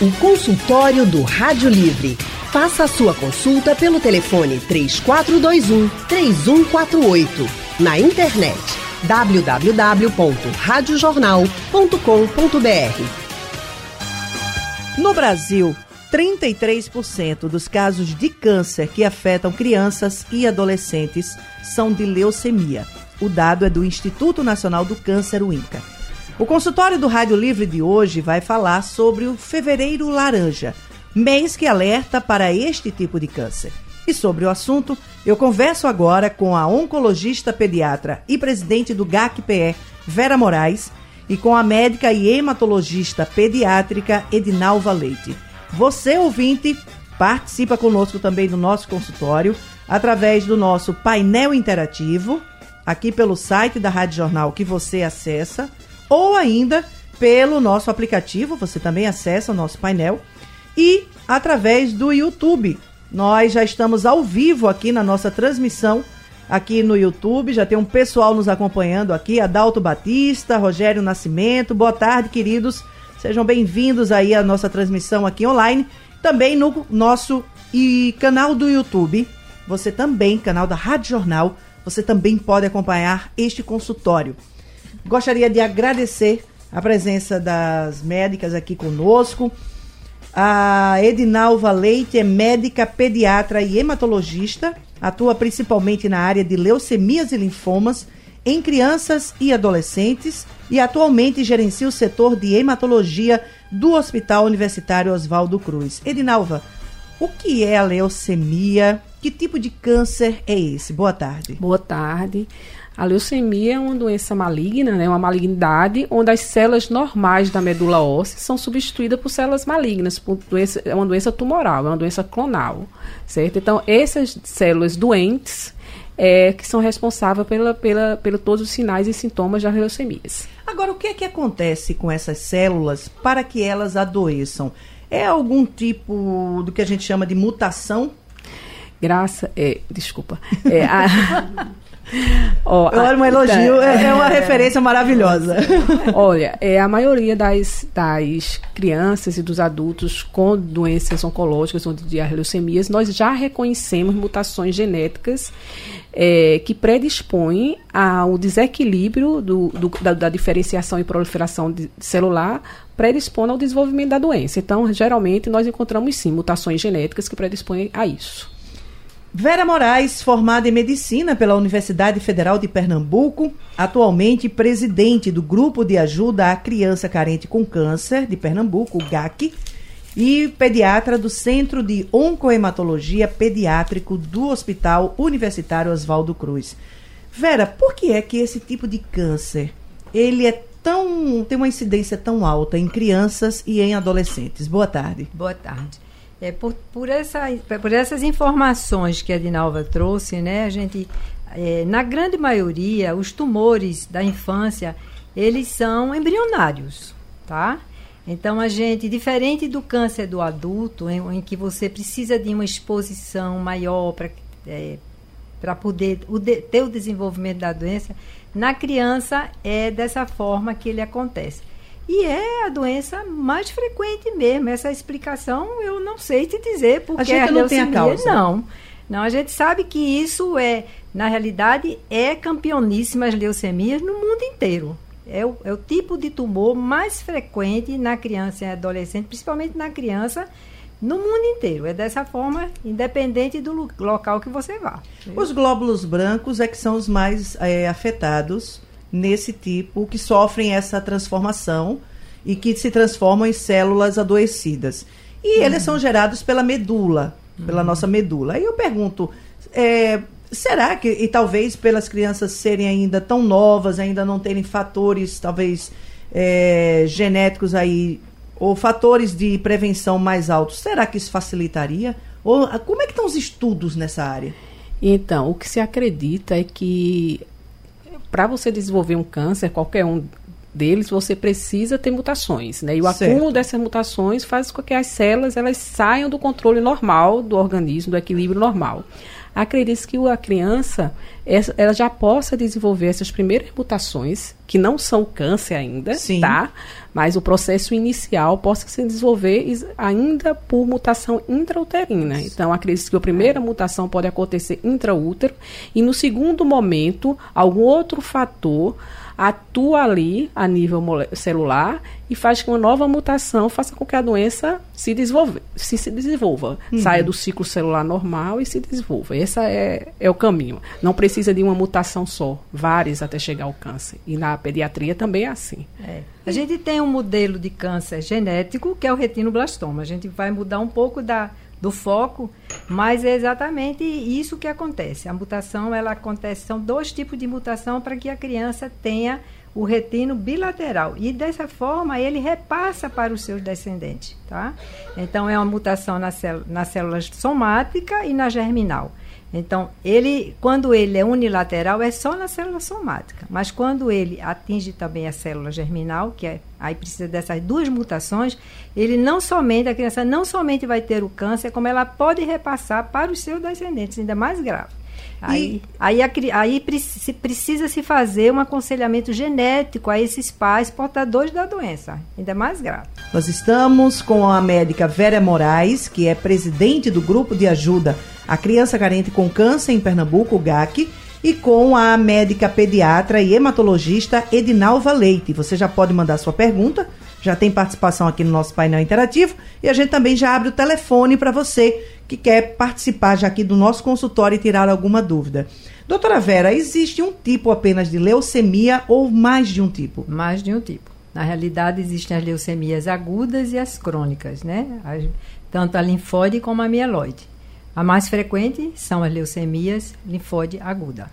O consultório do Rádio Livre. Faça a sua consulta pelo telefone 3421 3148. Na internet www.radiojornal.com.br. No Brasil, 33% dos casos de câncer que afetam crianças e adolescentes são de leucemia. O dado é do Instituto Nacional do Câncer, o INCA. O consultório do Rádio Livre de hoje vai falar sobre o Fevereiro Laranja, mês que alerta para este tipo de câncer. E sobre o assunto, eu converso agora com a oncologista pediatra e presidente do GACPE, Vera Moraes, e com a médica e hematologista pediátrica Edinalva Leite. Você, ouvinte, participa conosco também do nosso consultório através do nosso painel interativo, aqui pelo site da Rádio Jornal que você acessa ou ainda pelo nosso aplicativo, você também acessa o nosso painel, e através do YouTube. Nós já estamos ao vivo aqui na nossa transmissão aqui no YouTube, já tem um pessoal nos acompanhando aqui, Adalto Batista, Rogério Nascimento. Boa tarde, queridos. Sejam bem-vindos aí à nossa transmissão aqui online, também no nosso e canal do YouTube. Você também, canal da Rádio Jornal, você também pode acompanhar este consultório. Gostaria de agradecer a presença das médicas aqui conosco. A Edinalva Leite é médica, pediatra e hematologista. Atua principalmente na área de leucemias e linfomas em crianças e adolescentes e atualmente gerencia o setor de hematologia do Hospital Universitário Oswaldo Cruz. Edinalva, o que é a leucemia? Que tipo de câncer é esse? Boa tarde. Boa tarde. A leucemia é uma doença maligna, né, uma malignidade, onde as células normais da medula óssea são substituídas por células malignas, por doença, é uma doença tumoral, é uma doença clonal, certo? Então, essas células doentes é, que são responsáveis pela, pela, pelo todos os sinais e sintomas das leucemias. Agora, o que é que acontece com essas células para que elas adoeçam? É algum tipo do que a gente chama de mutação? Graça, é, desculpa. É, a, Oh, Olha, um elogio tá, é, é, uma referência maravilhosa. Olha, é, a maioria das, das crianças e dos adultos com doenças oncológicas ou de leucemias, nós já reconhecemos mutações genéticas é, que predispõem ao desequilíbrio do, do, da, da, diferenciação e proliferação celular, predispõe ao desenvolvimento da doença. Então, geralmente, nós encontramos sim mutações genéticas que predispõem a isso. Vera Moraes, formada em medicina pela Universidade Federal de Pernambuco, atualmente presidente do Grupo de Ajuda à Criança Carente com Câncer de Pernambuco, GAC, e pediatra do Centro de Oncohematologia Pediátrico do Hospital Universitário Oswaldo Cruz. Vera, por que é que esse tipo de câncer ele é tão tem uma incidência tão alta em crianças e em adolescentes? Boa tarde. Boa tarde. É, por, por, essa, por essas informações que a Dinalva trouxe, né, a gente, é, na grande maioria, os tumores da infância, eles são embrionários, tá? Então, a gente, diferente do câncer do adulto, em, em que você precisa de uma exposição maior para é, poder o de, ter o desenvolvimento da doença, na criança é dessa forma que ele acontece. E é a doença mais frequente mesmo. Essa explicação eu não sei te dizer, porque a gente a não tem a causa. Não. Não, a gente sabe que isso é, na realidade, é campeoníssima as leucemias no mundo inteiro. É o, é o tipo de tumor mais frequente na criança e adolescente, principalmente na criança, no mundo inteiro. É dessa forma, independente do local que você vá. Os glóbulos brancos é que são os mais é, afetados nesse tipo, que sofrem essa transformação e que se transformam em células adoecidas. E uhum. eles são gerados pela medula, pela uhum. nossa medula. Aí eu pergunto, é, será que, e talvez pelas crianças serem ainda tão novas, ainda não terem fatores, talvez, é, genéticos aí, ou fatores de prevenção mais altos, será que isso facilitaria? Ou como é que estão os estudos nessa área? Então, o que se acredita é que para você desenvolver um câncer, qualquer um deles, você precisa ter mutações, né? E o certo. acúmulo dessas mutações faz com que as células elas saiam do controle normal do organismo, do equilíbrio normal. Acredita que a criança ela já possa desenvolver essas primeiras mutações, que não são câncer ainda, Sim. tá? Mas o processo inicial possa se desenvolver ainda por mutação intrauterina. Então, acredita que a primeira mutação pode acontecer intraútero e no segundo momento, algum outro fator atua ali a nível celular e faz que uma nova mutação faça com que a doença se desenvolva, se, se desenvolva uhum. saia do ciclo celular normal e se desenvolva. Esse é, é o caminho. Não precisa de uma mutação só, várias até chegar ao câncer. E na pediatria também é assim. É. A gente tem um modelo de câncer genético que é o retinoblastoma. A gente vai mudar um pouco da do foco, mas é exatamente isso que acontece. A mutação, ela acontece, são dois tipos de mutação para que a criança tenha o retino bilateral e dessa forma ele repassa para os seus descendentes, tá? Então é uma mutação na, célula, na célula somática e na germinal. Então, ele, quando ele é unilateral, é só na célula somática. Mas quando ele atinge também a célula germinal, que é, aí precisa dessas duas mutações, ele não somente, a criança não somente vai ter o câncer, como ela pode repassar para os seus descendentes, ainda mais grave. Aí, aí, aí se precisa se fazer um aconselhamento genético a esses pais portadores da doença, ainda mais grave. Nós estamos com a médica Vera Moraes, que é presidente do grupo de ajuda à criança carente com câncer em Pernambuco, GAC, e com a médica pediatra e hematologista Edinalva Leite. Você já pode mandar sua pergunta já tem participação aqui no nosso painel interativo e a gente também já abre o telefone para você que quer participar já aqui do nosso consultório e tirar alguma dúvida. Doutora Vera, existe um tipo apenas de leucemia ou mais de um tipo? Mais de um tipo. Na realidade, existem as leucemias agudas e as crônicas, né? As, tanto a linfóide como a mieloide. A mais frequente são as leucemias linfóide aguda.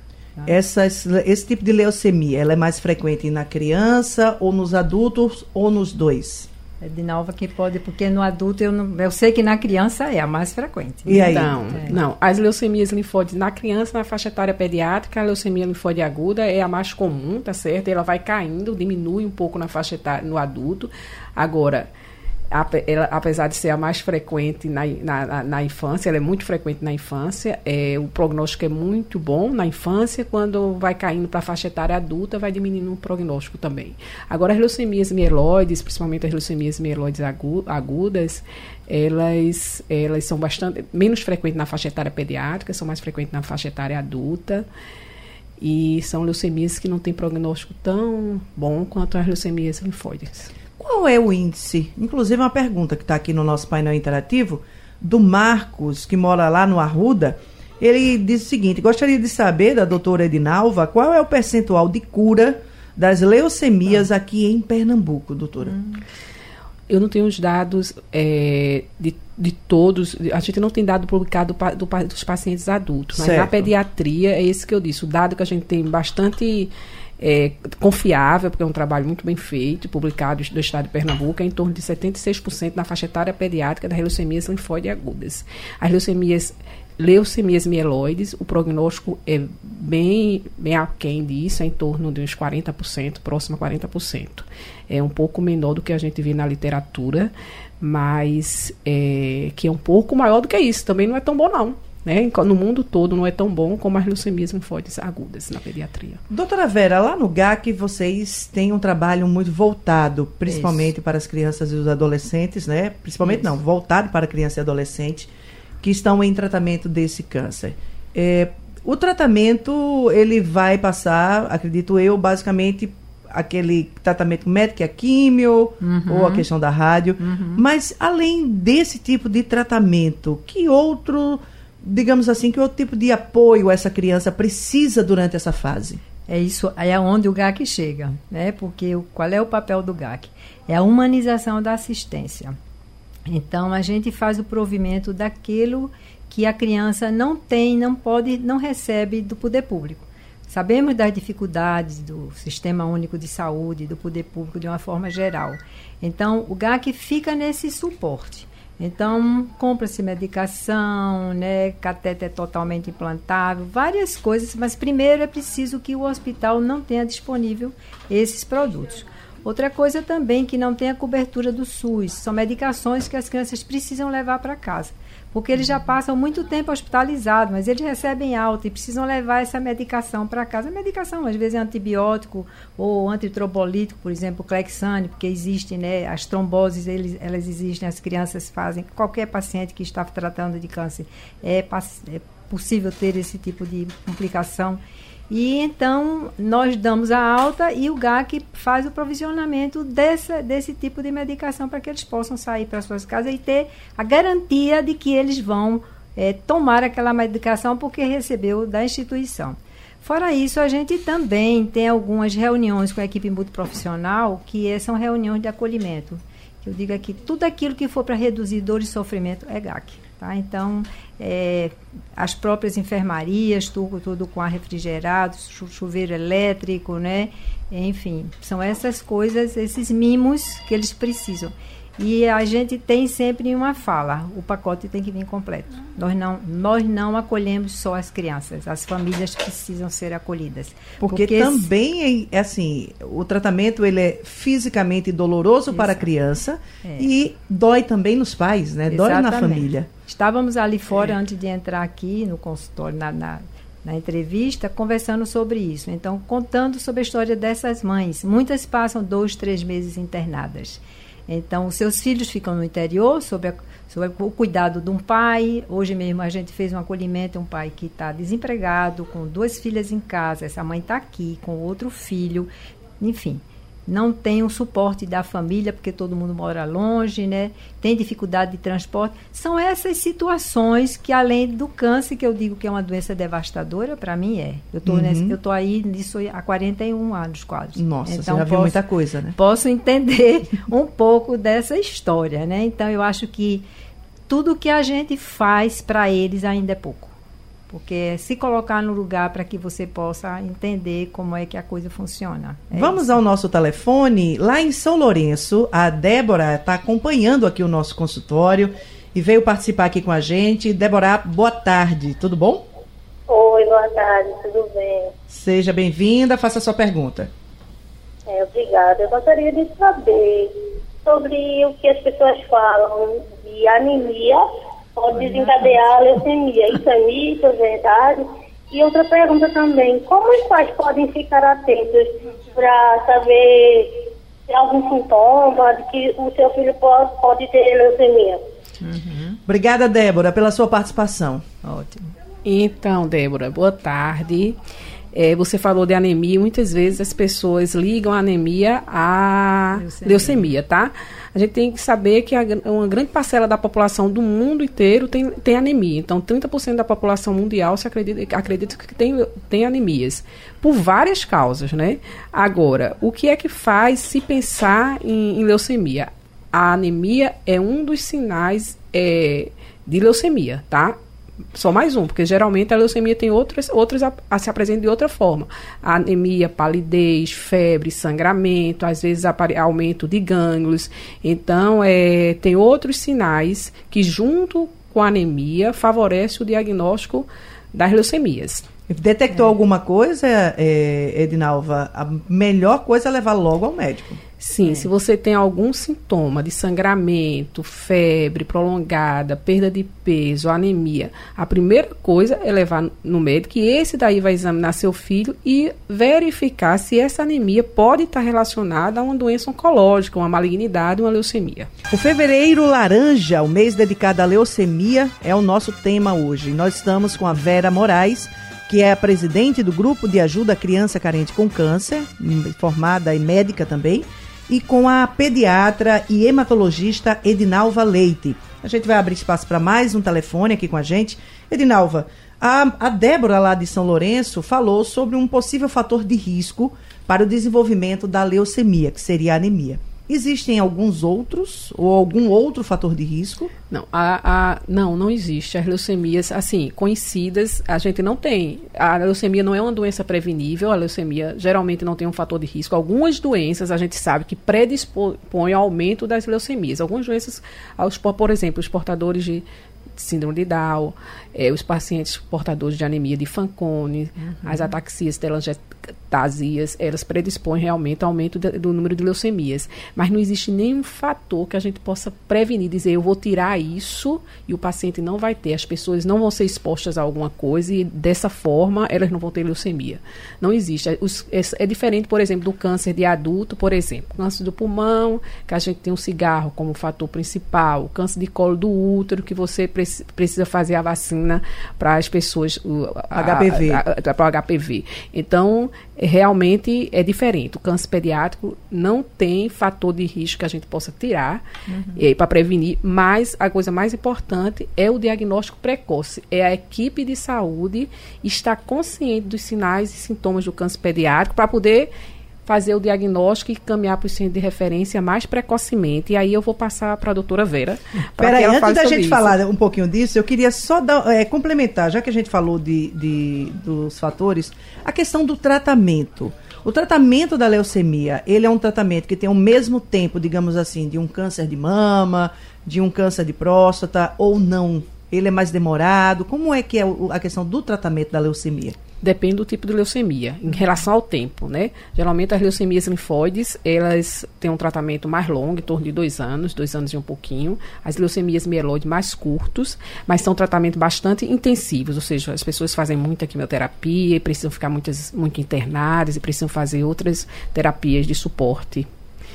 Essas, esse tipo de leucemia, ela é mais frequente na criança ou nos adultos ou nos dois? É de nova que pode, porque no adulto eu, não, eu sei que na criança é a mais frequente. E aí? Então, é. não, as leucemias linfóides na criança, na faixa etária pediátrica, a leucemia linfóide aguda é a mais comum, tá certo? Ela vai caindo, diminui um pouco na faixa etária no adulto. Agora, ela, apesar de ser a mais frequente na, na, na, infância, ela é muito frequente na infância, é, o prognóstico é muito bom na infância, quando vai caindo para a faixa etária adulta, vai diminuindo o prognóstico também. Agora, as leucemias mieloides, principalmente as leucemias mieloides agudas, elas, elas são bastante menos frequentes na faixa etária pediátrica, são mais frequentes na faixa etária adulta. E são leucemias que não têm prognóstico tão bom quanto as leucemias linfóides. Qual é o índice? Inclusive, uma pergunta que está aqui no nosso painel interativo, do Marcos, que mora lá no Arruda. Ele diz o seguinte: gostaria de saber da doutora Edinalva qual é o percentual de cura das leucemias aqui em Pernambuco, doutora. Hum. Eu não tenho os dados é, de, de todos, a gente não tem dado publicado do, dos pacientes adultos, mas certo. na pediatria é esse que eu disse, o dado que a gente tem bastante é, confiável, porque é um trabalho muito bem feito, publicado do estado de Pernambuco, é em torno de 76% na faixa etária pediátrica das leucemias linfóide agudas. As leucemias leucemias mieloides, o prognóstico é bem, bem aquém disso, é em torno de uns 40%, próximo a 40%. É um pouco menor do que a gente vê na literatura, mas é, que é um pouco maior do que isso. Também não é tão bom, não. Né? No mundo todo não é tão bom como as leucemias linfóides agudas na pediatria. Doutora Vera, lá no GAC vocês têm um trabalho muito voltado, principalmente Isso. para as crianças e os adolescentes, né? Principalmente Isso. não, voltado para criança e adolescente que estão em tratamento desse câncer. É, o tratamento ele vai passar, acredito eu, basicamente aquele tratamento médico, a químio uhum. ou a questão da rádio. Uhum. Mas além desse tipo de tratamento, que outro digamos assim, que outro tipo de apoio essa criança precisa durante essa fase? É isso, é onde o GAC chega, né? Porque qual é o papel do GAC? É a humanização da assistência. Então a gente faz o provimento daquilo que a criança não tem, não pode, não recebe do poder público. Sabemos das dificuldades do Sistema Único de Saúde, do poder público de uma forma geral. Então o GAC fica nesse suporte. Então, compra-se medicação, né, catéter totalmente implantável, várias coisas, mas primeiro é preciso que o hospital não tenha disponível esses produtos. Outra coisa também que não tem a cobertura do SUS, são medicações que as crianças precisam levar para casa. Porque eles já passam muito tempo hospitalizados, mas eles recebem alta e precisam levar essa medicação para casa. Medicação, às vezes, é antibiótico ou antitrobolítico, por exemplo, Clexane, porque existe, né, as tromboses, eles, elas existem, as crianças fazem. Qualquer paciente que está tratando de câncer é, é possível ter esse tipo de complicação. E então nós damos a alta e o GAC faz o provisionamento dessa, desse tipo de medicação para que eles possam sair para suas casas e ter a garantia de que eles vão é, tomar aquela medicação porque recebeu da instituição. Fora isso, a gente também tem algumas reuniões com a equipe multiprofissional, que é, são reuniões de acolhimento. Eu digo aqui, tudo aquilo que for para reduzir dor e sofrimento é GAC. Tá? Então, é, as próprias enfermarias, tudo, tudo com ar refrigerado, chuveiro elétrico, né? Enfim, são essas coisas, esses mimos que eles precisam. E a gente tem sempre uma fala, o pacote tem que vir completo. Nós não, nós não acolhemos só as crianças, as famílias precisam ser acolhidas. Porque, porque também é assim, o tratamento ele é fisicamente doloroso para a criança é. e dói também nos pais, né? Exatamente. Dói na família. Estávamos ali fora é. antes de entrar aqui no consultório, na, na, na, entrevista, conversando sobre isso. Então, contando sobre a história dessas mães. Muitas passam dois, três meses internadas. Então, os seus filhos ficam no interior, sob, a, sob o cuidado de um pai. Hoje mesmo a gente fez um acolhimento, um pai que está desempregado, com duas filhas em casa. Essa mãe está aqui com outro filho. Enfim, não tem o suporte da família, porque todo mundo mora longe, né? tem dificuldade de transporte. São essas situações que, além do câncer, que eu digo que é uma doença devastadora, para mim é. Eu estou uhum. aí nisso há 41 anos quase. Nossa, então, você já posso, viu muita coisa, né? Posso entender um pouco dessa história, né? Então, eu acho que tudo que a gente faz para eles ainda é pouco porque é se colocar no lugar para que você possa entender como é que a coisa funciona. É Vamos isso. ao nosso telefone. Lá em São Lourenço, a Débora está acompanhando aqui o nosso consultório e veio participar aqui com a gente. Débora, boa tarde, tudo bom? Oi, boa tarde, tudo bem? Seja bem-vinda, faça a sua pergunta. É, obrigada. Eu gostaria de saber sobre o que as pessoas falam de anemia pode desencadear a leucemia. Isso é mito, é verdade? E outra pergunta também, como os pais podem ficar atentos para saber se há algum sintoma de que o seu filho pode, pode ter leucemia? Uhum. Obrigada, Débora, pela sua participação. Ótimo. Então, Débora, boa tarde. É, você falou de anemia, muitas vezes as pessoas ligam a anemia à leucemia, leucemia tá? A gente tem que saber que a, uma grande parcela da população do mundo inteiro tem, tem anemia. Então, 30% da população mundial se acredita, acredita que tem, tem anemias, por várias causas, né? Agora, o que é que faz se pensar em, em leucemia? A anemia é um dos sinais é, de leucemia, tá? Só mais um, porque geralmente a leucemia tem outras, outras a, a, se apresenta de outra forma. Anemia, palidez, febre, sangramento, às vezes aumento de gânglios. Então, é, tem outros sinais que, junto com a anemia, favorece o diagnóstico das leucemias. Detectou é. alguma coisa, é, Edinalva? A melhor coisa é levar logo ao médico. Sim, é. se você tem algum sintoma de sangramento, febre prolongada, perda de peso, anemia, a primeira coisa é levar no médico e esse daí vai examinar seu filho e verificar se essa anemia pode estar relacionada a uma doença oncológica, uma malignidade, uma leucemia. O fevereiro laranja, o mês dedicado à leucemia, é o nosso tema hoje. Nós estamos com a Vera Moraes que é a presidente do Grupo de Ajuda à Criança Carente com Câncer, formada e médica também, e com a pediatra e hematologista Edinalva Leite. A gente vai abrir espaço para mais um telefone aqui com a gente. Edinalva, a, a Débora lá de São Lourenço falou sobre um possível fator de risco para o desenvolvimento da leucemia, que seria a anemia. Existem alguns outros ou algum outro fator de risco? Não, a, a, não, não existe. As leucemias, assim, conhecidas, a gente não tem. A leucemia não é uma doença prevenível, a leucemia geralmente não tem um fator de risco. Algumas doenças a gente sabe que predispõem ao aumento das leucemias. Algumas doenças, por exemplo, os portadores de síndrome de Down, é, os pacientes portadores de anemia de Fanconi, uhum. as ataxias metastasias, elas predispõem realmente ao aumento de, do número de leucemias. Mas não existe nenhum fator que a gente possa prevenir, dizer eu vou tirar isso e o paciente não vai ter. As pessoas não vão ser expostas a alguma coisa e dessa forma elas não vão ter leucemia. Não existe. É, os, é, é diferente, por exemplo, do câncer de adulto, por exemplo. Câncer do pulmão, que a gente tem um cigarro como fator principal. Câncer de colo do útero, que você preci, precisa fazer a vacina para as pessoas. O, HPV. Para o HPV. Então, realmente é diferente. O câncer pediátrico não tem fator de risco que a gente possa tirar uhum. Para prevenir, mas a coisa mais importante é o diagnóstico precoce. É a equipe de saúde estar consciente dos sinais e sintomas do câncer pediátrico para poder fazer o diagnóstico e caminhar para o centro de referência mais precocemente. E aí eu vou passar para a doutora Vera. Peraí, antes da gente isso. falar um pouquinho disso, eu queria só dar, é, complementar, já que a gente falou de, de, dos fatores, a questão do tratamento. O tratamento da leucemia, ele é um tratamento que tem o mesmo tempo, digamos assim, de um câncer de mama, de um câncer de próstata ou não? Ele é mais demorado? Como é que é a questão do tratamento da leucemia? Depende do tipo de leucemia, em relação ao tempo, né? Geralmente as leucemias linfóides, elas têm um tratamento mais longo, em torno de dois anos, dois anos e um pouquinho. As leucemias mieloides mais curtos, mas são tratamentos bastante intensivos, ou seja, as pessoas fazem muita quimioterapia e precisam ficar muitas, muito internadas e precisam fazer outras terapias de suporte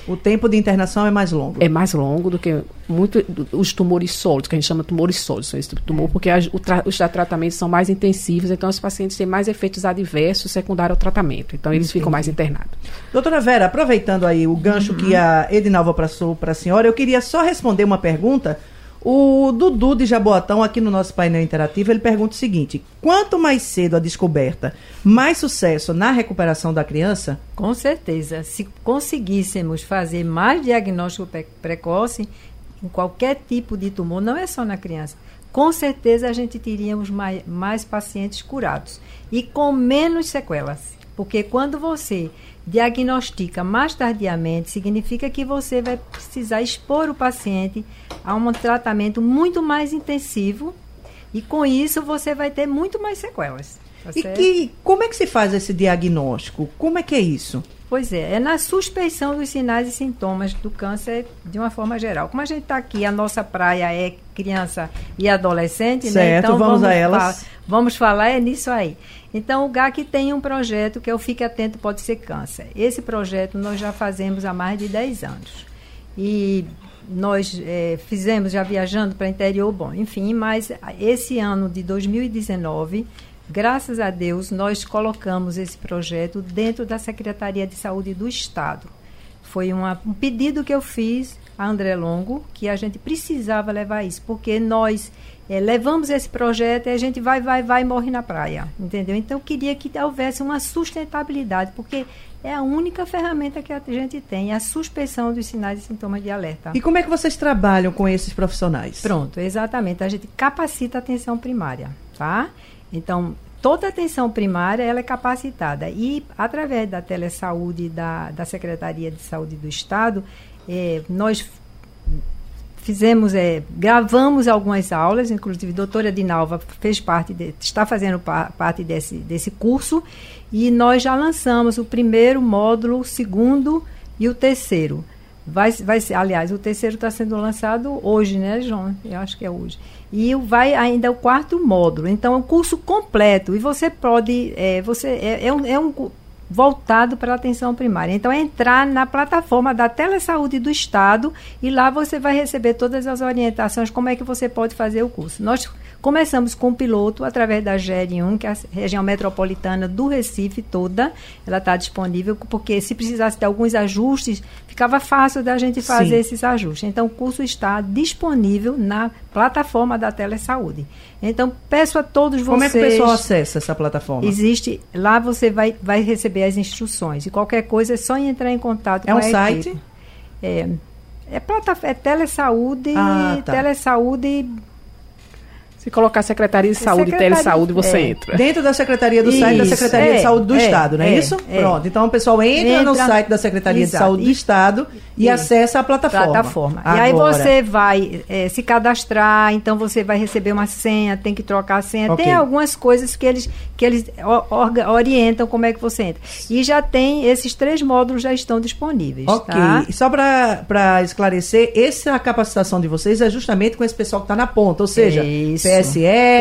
o tempo de internação é mais longo. É mais longo do que muito os tumores sólidos, que a gente chama tumores sólidos, são esse tipo de tumor, porque as, tra, os tratamentos são mais intensivos, então os pacientes têm mais efeitos adversos secundários ao tratamento. Então eles Entendi. ficam mais internados. Doutora Vera, aproveitando aí o gancho uhum. que a Edinalva passou para a senhora, eu queria só responder uma pergunta o Dudu de Jaboatão, aqui no nosso painel interativo, ele pergunta o seguinte: quanto mais cedo a descoberta, mais sucesso na recuperação da criança? Com certeza. Se conseguíssemos fazer mais diagnóstico precoce em qualquer tipo de tumor, não é só na criança, com certeza a gente teríamos mais, mais pacientes curados e com menos sequelas. Porque quando você diagnostica mais tardiamente, significa que você vai precisar expor o paciente a um tratamento muito mais intensivo e com isso você vai ter muito mais sequelas. Tá e que, como é que se faz esse diagnóstico? Como é que é isso? Pois é, é na suspeição dos sinais e sintomas do câncer de uma forma geral. Como a gente está aqui, a nossa praia é criança e adolescente, né? certo, né? Então vamos, vamos a elas. Falar, vamos falar é nisso aí. Então o GAC tem um projeto que é o Fique Atento Pode Ser Câncer. Esse projeto nós já fazemos há mais de 10 anos. E nós é, fizemos já viajando para o interior, bom, enfim, mas esse ano de 2019 Graças a Deus, nós colocamos esse projeto dentro da Secretaria de Saúde do Estado. Foi uma, um pedido que eu fiz a André Longo, que a gente precisava levar isso, porque nós é, levamos esse projeto e a gente vai, vai, vai e morre na praia, entendeu? Então, eu queria que houvesse uma sustentabilidade, porque é a única ferramenta que a gente tem, a suspensão dos sinais e sintomas de alerta. E como é que vocês trabalham com esses profissionais? Pronto, exatamente. A gente capacita a atenção primária, tá? Então, toda a atenção primária ela é capacitada. E, através da telesaúde da, da Secretaria de Saúde do Estado, é, nós fizemos, é, gravamos algumas aulas, inclusive a doutora Dinalva fez parte, de, está fazendo pa, parte desse, desse curso, e nós já lançamos o primeiro módulo, o segundo e o terceiro. Vai, vai ser, aliás, o terceiro está sendo lançado hoje, né, João? Eu acho que é hoje. E vai ainda o quarto módulo. Então, é um curso completo. E você pode. É, você, é, é, um, é um voltado para a atenção primária. Então, é entrar na plataforma da Telesaúde do Estado e lá você vai receber todas as orientações, como é que você pode fazer o curso. Nós Começamos com o piloto através da GER1, que é a região metropolitana do Recife toda. Ela está disponível, porque se precisasse de alguns ajustes, ficava fácil da gente fazer Sim. esses ajustes. Então, o curso está disponível na plataforma da Telesaúde. Então, peço a todos vocês... Como é que o pessoal acessa essa plataforma? Existe, lá você vai, vai receber as instruções. E qualquer coisa é só entrar em contato é com um a site? Equipe. É, é, plataforma, é telesaúde, ah, tá. telesaúde Se colocar Secretaria de Saúde e Secretaria- Telesaúde, você é. entra. Dentro da Secretaria do site da Isso, Secretaria de é, Saúde do é, Estado, não é, é, isso? é. Pronto. Então o pessoal entra, no Entra- site da Secretaria Exato. de Saúde do E- Estado e, e- acessa a plataforma. plataforma. E aí você vai eh, se cadastrar, então você vai receber uma senha, tem que trocar a senha. Ok. Tem algumas coisas que eles, que eles orientam como é que você entra. E já tem, esses três módulos já estão disponíveis. Ok. Tá? E só para esclarecer, essa capacitação de vocês é justamente com esse pessoal que está na ponta, ou seja, Isso.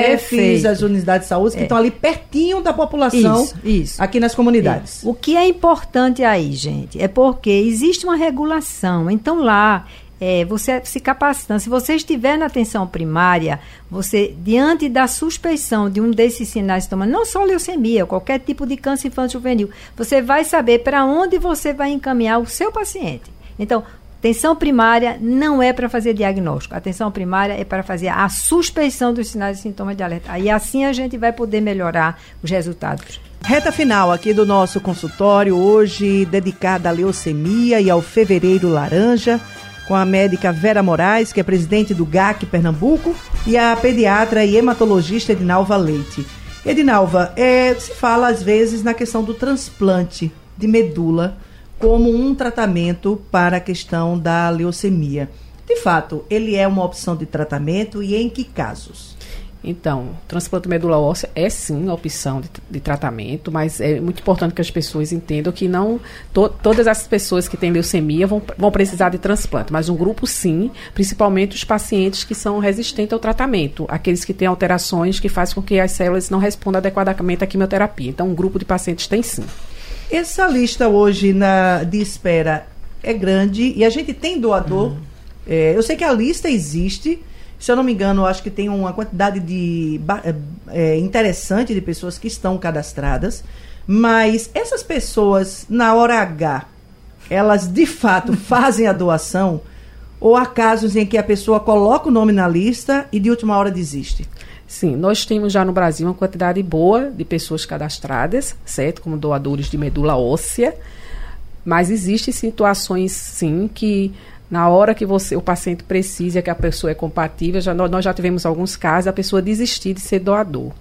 Perfeito. as unidades de saúde que É. estão ali pertinho da população Isso, isso. aqui nas comunidades. O que é importante aí, gente, é porque existe uma regulação. Então lá, é, você se capacitando, se você estiver na atenção primária, você, diante da suspeição de um desses sinais de não só leucemia, qualquer tipo de câncer infantil juvenil, você vai saber para onde você vai encaminhar o seu paciente. Então, atenção primária não é para fazer diagnóstico. Atenção primária é para fazer a suspeição dos sinais e sintomas de alerta. Aí assim a gente vai poder melhorar os resultados. Reta final aqui do nosso consultório, hoje dedicada à leucemia e ao fevereiro laranja, com a médica Vera Moraes, que é presidente do GAC Pernambuco, e a pediatra e hematologista Edinalva Leite. Edinalva, é, se fala às vezes na questão do transplante de medula como um tratamento para a questão da leucemia. De fato, ele é uma opção de tratamento e em que casos? Então, transplante medula óssea é sim uma opção de, de tratamento, mas é muito importante que as pessoas entendam que não to- todas as pessoas que têm leucemia vão, vão precisar de transplante, mas um grupo sim, principalmente os pacientes que são resistentes ao tratamento, aqueles que têm alterações que fazem com que as células não respondam adequadamente à quimioterapia. Então, um grupo de pacientes tem sim. Essa lista hoje na, de espera é grande e a gente tem doador. É, eu sei que a lista existe. Se eu não me engano, acho que tem uma quantidade de é, é, interessante de pessoas que estão cadastradas. Mas essas pessoas, na hora H, elas de fato fazem a doação? Ou há casos em que a pessoa coloca o nome na lista e de última hora desiste? Sim, nós temos já no Brasil uma quantidade boa de pessoas cadastradas, certo? Como doadores de medula óssea. Mas existem situações, sim, que na hora que você, o paciente precisa, que a pessoa é compatível, já, nós, já tivemos alguns casos, a pessoa desistir de ser doador.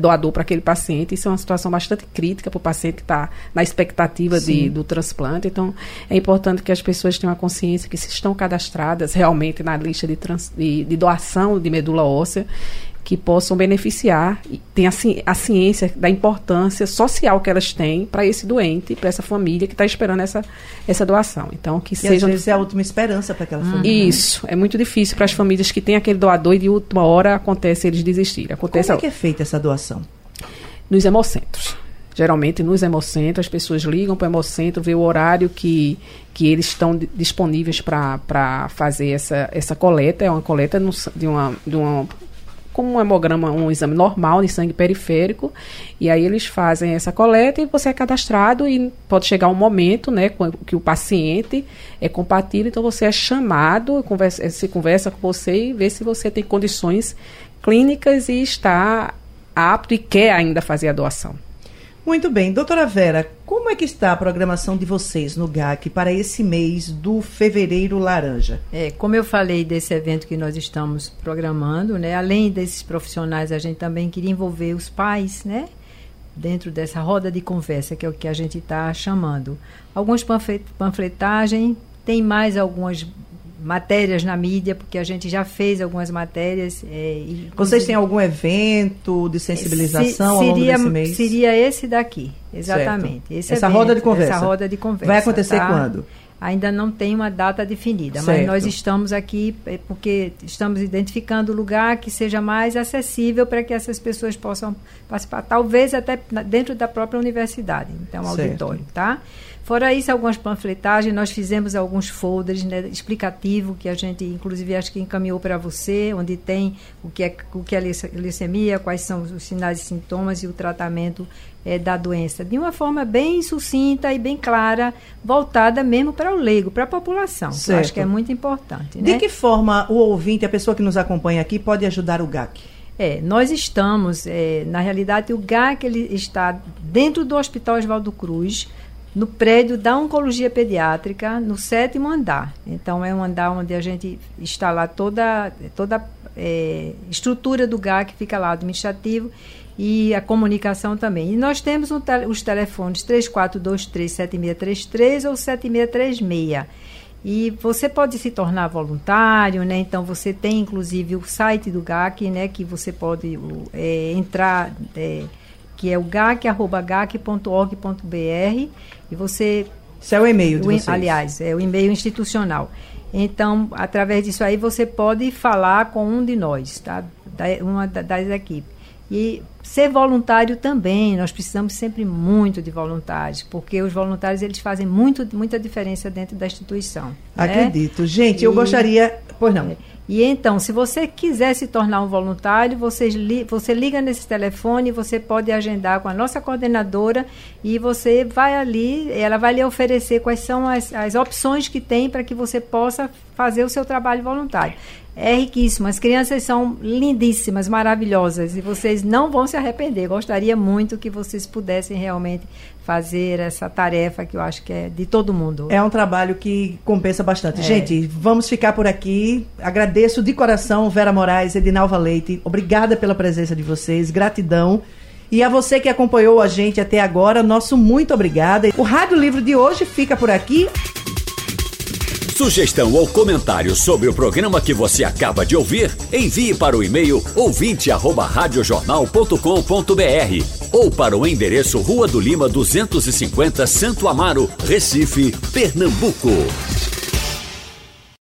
Doador para aquele paciente, isso é uma situação bastante crítica para o paciente que está na expectativa de, do transplante. Então, é importante que as pessoas tenham a consciência que se estão cadastradas realmente na lista de, trans, de, de doação de medula óssea, que possam beneficiar e tem a, ci- a ciência da importância social que elas têm para esse doente, para essa família que está esperando essa, essa doação. Então, que E às seja vezes é a última esperança para aquela família. isso. É muito difícil para as famílias que têm aquele doador e de última hora acontece eles desistirem. Acontece Como é que é feita essa doação? nos hemocentros. Geralmente nos hemocentros, as pessoas ligam para o hemocentro, vê o horário que, que eles estão di- disponíveis para fazer essa, essa coleta. É uma coleta de uma, de uma como um hemograma, um exame normal de sangue periférico, e aí eles fazem essa coleta e você é cadastrado e pode chegar um momento, né, que o paciente é compatível, então você é chamado, conversa, se conversa com você e vê se você tem condições clínicas e está apto e quer ainda fazer a doação. Muito bem. Doutora Vera, como é que está a programação de vocês no GAC para esse mês do fevereiro laranja? É, como eu falei desse evento que nós estamos programando, né, além desses profissionais, a gente também queria envolver os pais, né, dentro dessa roda de conversa, que é o que a gente está chamando. Alguns panflet, panfletagem, tem mais algumas matérias na mídia, porque a gente já fez algumas matérias. É, e, Vocês têm algum evento de sensibilização ao longo seria, desse mês? Seria esse daqui, exatamente. Esse Essa evento, roda de conversa. Essa roda de conversa. Vai acontecer tá? quando? Ainda não tem uma data definida, Certo. mas nós estamos aqui é, porque estamos identificando o lugar que seja mais acessível para que essas pessoas possam participar, talvez até dentro da própria universidade, então Certo. auditório, tá? Fora isso, algumas panfletagens, nós fizemos alguns folders né, explicativo que a gente, inclusive, acho que encaminhou para você, onde tem o que é, o que é leuce- leucemia, quais são os sinais e sintomas e o tratamento eh, da doença, de uma forma bem sucinta e bem clara, voltada mesmo para o leigo, para a população. Certo. acho que é muito importante. De né? que forma o ouvinte, a pessoa que nos acompanha aqui, pode ajudar o GAC? É, nós estamos, é, na realidade, o GAC ele está dentro do Hospital Oswaldo Cruz, no prédio da Oncologia Pediátrica, no sétimo andar. Então, é um andar onde a gente está lá toda, toda é, estrutura do GAC fica lá administrativo e a comunicação também. E nós temos um os telefones 3423-7633 ou 7636. E você pode se tornar voluntário, né? Então você tem inclusive o site do GAC, né? Que você pode é, entrar, é, que é o gac.gac.org.br e você... Isso é o e-mail de vocês. Aliás, é o e-mail institucional. Então, através disso aí, você pode falar com um de nós, tá? Da, uma das equipes. E ser voluntário também, nós precisamos sempre muito de voluntários, porque os voluntários eles fazem muito, muita diferença dentro da instituição. Né? Acredito. Né? Gente, e, eu gostaria. Pois não. E então, se você quiser se tornar um voluntário, você, li, você liga nesse telefone, você pode agendar com a nossa coordenadora e você vai ali, ela vai lhe oferecer quais são as, as opções que tem para que você possa fazer o seu trabalho voluntário é riquíssimo. As crianças são lindíssimas, maravilhosas e vocês não vão se arrepender. Gostaria muito que vocês pudessem realmente fazer essa tarefa que eu acho que é de todo mundo. É um trabalho que compensa bastante. É. Gente, vamos ficar por aqui. Agradeço de coração Vera Moraes, Edinalva Leite. Obrigada pela presença de vocês. Gratidão. E a você que acompanhou a gente até agora, nosso muito obrigada. O Rádio Livro de hoje fica por aqui. Sugestão ou comentário sobre o programa que você acaba de ouvir, envie para o e-mail ouvinte@radiojornal.com.br ou para o endereço Rua do Lima 250, Santo Amaro, Recife, Pernambuco.